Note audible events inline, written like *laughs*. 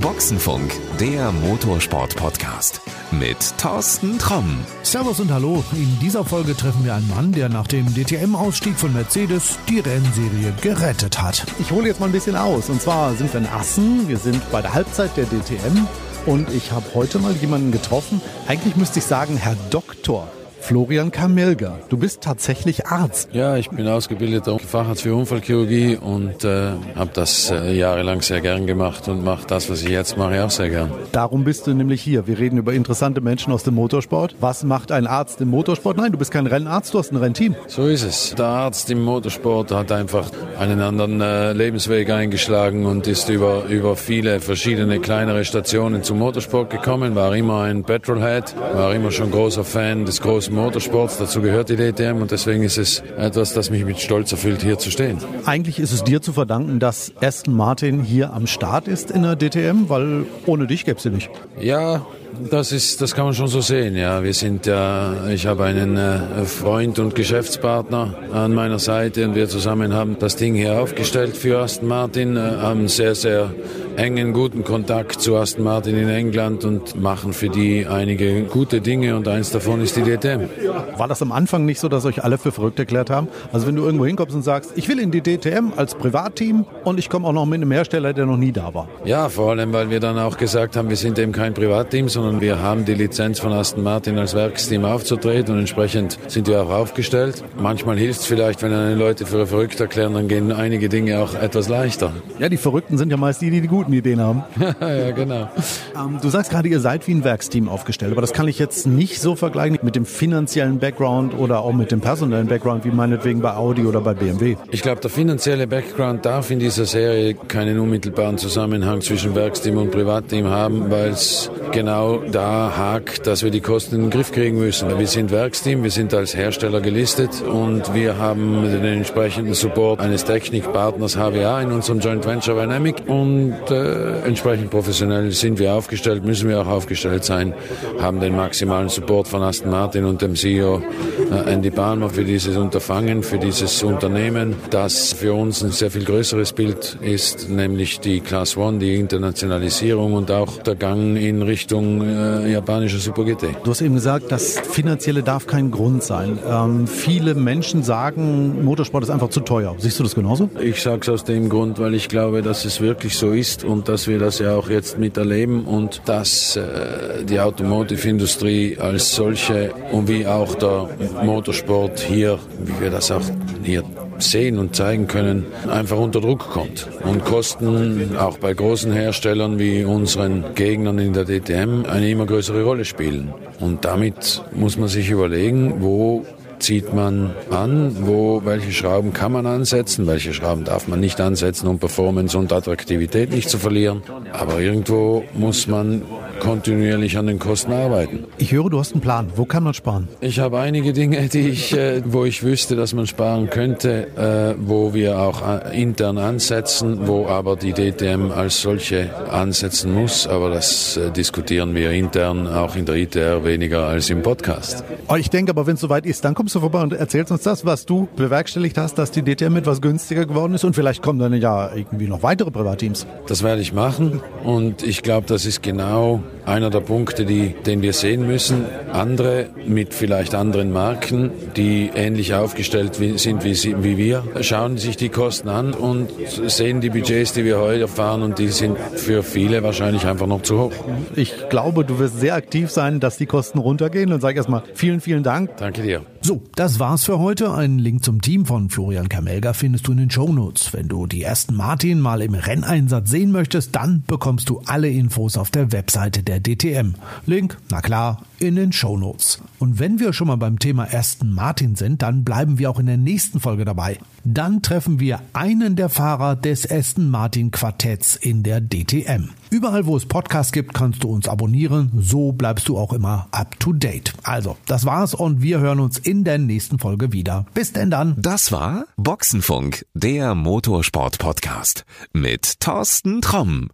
Boxenfunk, der Motorsport-Podcast mit Thorsten Tromm. Servus und Hallo. In dieser Folge treffen wir einen Mann, der nach dem DTM-Ausstieg von Mercedes die Rennserie gerettet hat. Ich hole jetzt mal ein bisschen aus. Und zwar sind wir in Assen. Wir sind bei der Halbzeit der DTM. Und ich habe heute mal jemanden getroffen. Eigentlich müsste ich sagen, Herr Doktor. Florian Kamelga, du bist tatsächlich Arzt. Ja, ich bin ausgebildeter Facharzt für Unfallchirurgie und äh, habe das äh, jahrelang sehr gern gemacht und mache das, was ich jetzt mache, auch sehr gern. Darum bist du nämlich hier. Wir reden über interessante Menschen aus dem Motorsport. Was macht ein Arzt im Motorsport? Nein, du bist kein Rennarzt, du hast ein Rennteam. So ist es. Der Arzt im Motorsport hat einfach einen anderen äh, Lebensweg eingeschlagen und ist über, über viele verschiedene kleinere Stationen zum Motorsport gekommen, war immer ein Petrolhead, war immer schon großer Fan des großen Motorsports, dazu gehört die DTM und deswegen ist es etwas, das mich mit Stolz erfüllt, hier zu stehen. Eigentlich ist es dir zu verdanken, dass Aston Martin hier am Start ist in der DTM, weil ohne dich gäbe es sie nicht. Ja, das ist, das kann man schon so sehen. Ja, wir sind ja, ich habe einen äh, Freund und Geschäftspartner an meiner Seite und wir zusammen haben das Ding hier aufgestellt für Aston Martin, äh, haben sehr, sehr engen, guten Kontakt zu Aston Martin in England und machen für die einige gute Dinge und eins davon ist die DTM. War das am Anfang nicht so, dass euch alle für verrückt erklärt haben? Also wenn du irgendwo hinkommst und sagst, ich will in die DTM als Privatteam und ich komme auch noch mit einem Hersteller, der noch nie da war. Ja, vor allem, weil wir dann auch gesagt haben, wir sind eben kein Privatteam, sondern wir haben die Lizenz von Aston Martin als Werksteam aufzutreten und entsprechend sind wir auch aufgestellt. Manchmal hilft es vielleicht, wenn eine Leute für verrückt erklären, dann gehen einige Dinge auch etwas leichter. Ja, die Verrückten sind ja meist die, die die guten Ideen haben. *laughs* ja, genau. Ähm, du sagst gerade, ihr seid wie ein Werksteam aufgestellt, aber das kann ich jetzt nicht so vergleichen mit dem finanziellen Background oder auch mit dem personellen Background, wie meinetwegen bei Audi oder bei BMW. Ich glaube, der finanzielle Background darf in dieser Serie keinen unmittelbaren Zusammenhang zwischen Werksteam und Privatteam haben, weil es genau da hakt, dass wir die Kosten in den Griff kriegen müssen. Wir sind Werksteam, wir sind als Hersteller gelistet und wir haben den entsprechenden Support eines Technikpartners HWA in unserem Joint Venture Dynamic und äh, entsprechend professionell sind wir aufgestellt, müssen wir auch aufgestellt sein, haben den maximalen Support von Aston Martin und dem CEO äh, Andy Palmer für dieses Unterfangen, für dieses Unternehmen, das für uns ein sehr viel größeres Bild ist, nämlich die Class One, die Internationalisierung und auch der Gang in Richtung äh, japanischer Super GT. Du hast eben gesagt, das Finanzielle darf kein Grund sein. Ähm, viele Menschen sagen, Motorsport ist einfach zu teuer. Siehst du das genauso? Ich sage es aus dem Grund, weil ich glaube, dass es wirklich so ist und dass wir das ja auch jetzt miterleben und dass äh, die Automotive-Industrie als solche und wie auch der Motorsport hier, wie wir das auch hier sehen und zeigen können, einfach unter Druck kommt. Und Kosten auch bei großen Herstellern wie unseren Gegnern in der DTM eine immer größere Rolle spielen. Und damit muss man sich überlegen, wo zieht man an, wo, welche Schrauben kann man ansetzen, welche Schrauben darf man nicht ansetzen, um Performance und Attraktivität nicht zu verlieren. Aber irgendwo muss man kontinuierlich an den Kosten arbeiten. Ich höre, du hast einen Plan. Wo kann man sparen? Ich habe einige Dinge, die ich, äh, wo ich wüsste, dass man sparen könnte, äh, wo wir auch äh, intern ansetzen, wo aber die DTM als solche ansetzen muss. Aber das äh, diskutieren wir intern auch in der ITR weniger als im Podcast. Oh, ich denke aber, wenn es soweit ist, dann kommst du vorbei und erzählst uns das, was du bewerkstelligt hast, dass die DTM etwas günstiger geworden ist und vielleicht kommen dann ja irgendwie noch weitere Privatteams. Das werde ich machen und ich glaube, das ist genau einer der Punkte, die, den wir sehen müssen. Andere mit vielleicht anderen Marken, die ähnlich aufgestellt sind wie, sie, wie wir, schauen sich die Kosten an und sehen die Budgets, die wir heute fahren und die sind für viele wahrscheinlich einfach noch zu hoch. Ich glaube, du wirst sehr aktiv sein, dass die Kosten runtergehen und sage erstmal vielen, vielen Dank. Danke dir. So, das war's für heute. Einen Link zum Team von Florian Kamelga findest du in den Shownotes. Wenn du die ersten Martin mal im Renneinsatz sehen möchtest, dann bekommst du alle Infos auf der Webseite der DTM. Link, na klar, in den Shownotes. Und wenn wir schon mal beim Thema Aston Martin sind, dann bleiben wir auch in der nächsten Folge dabei. Dann treffen wir einen der Fahrer des Aston Martin Quartetts in der DTM. Überall, wo es Podcasts gibt, kannst du uns abonnieren. So bleibst du auch immer up to date. Also, das war's und wir hören uns in der nächsten Folge wieder. Bis denn dann. Das war Boxenfunk, der Motorsport-Podcast mit Thorsten Tromm.